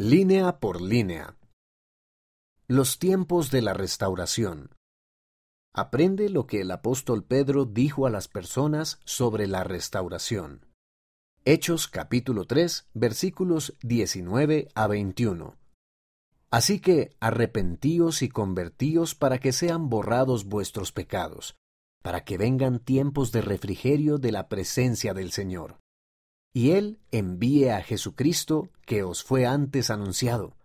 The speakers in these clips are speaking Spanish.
Línea por línea. Los tiempos de la restauración. Aprende lo que el apóstol Pedro dijo a las personas sobre la restauración. Hechos capítulo 3 versículos 19 a 21. Así que arrepentíos y convertíos para que sean borrados vuestros pecados, para que vengan tiempos de refrigerio de la presencia del Señor y Él envíe a Jesucristo que os fue antes anunciado,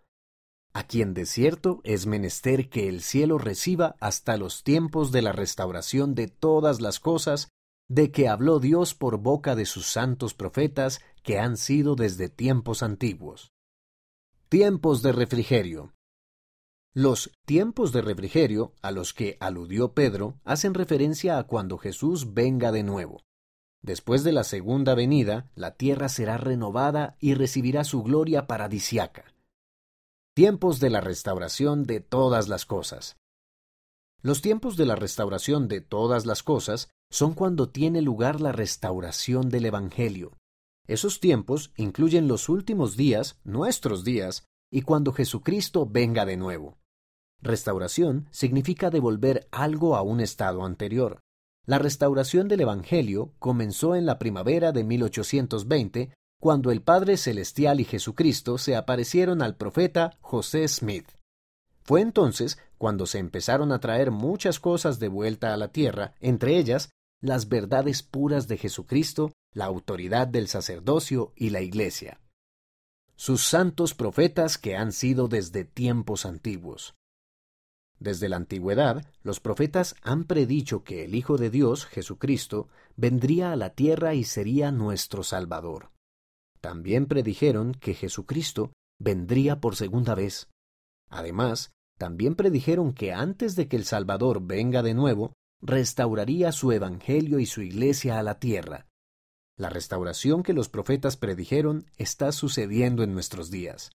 a quien de cierto es menester que el cielo reciba hasta los tiempos de la restauración de todas las cosas de que habló Dios por boca de sus santos profetas que han sido desde tiempos antiguos. Tiempos de refrigerio. Los tiempos de refrigerio a los que aludió Pedro hacen referencia a cuando Jesús venga de nuevo. Después de la segunda venida, la tierra será renovada y recibirá su gloria paradisiaca. Tiempos de la restauración de todas las cosas. Los tiempos de la restauración de todas las cosas son cuando tiene lugar la restauración del Evangelio. Esos tiempos incluyen los últimos días, nuestros días, y cuando Jesucristo venga de nuevo. Restauración significa devolver algo a un estado anterior. La restauración del Evangelio comenzó en la primavera de 1820, cuando el Padre Celestial y Jesucristo se aparecieron al profeta José Smith. Fue entonces cuando se empezaron a traer muchas cosas de vuelta a la tierra, entre ellas las verdades puras de Jesucristo, la autoridad del sacerdocio y la Iglesia. Sus santos profetas que han sido desde tiempos antiguos. Desde la antigüedad, los profetas han predicho que el Hijo de Dios, Jesucristo, vendría a la tierra y sería nuestro Salvador. También predijeron que Jesucristo vendría por segunda vez. Además, también predijeron que antes de que el Salvador venga de nuevo, restauraría su Evangelio y su Iglesia a la tierra. La restauración que los profetas predijeron está sucediendo en nuestros días.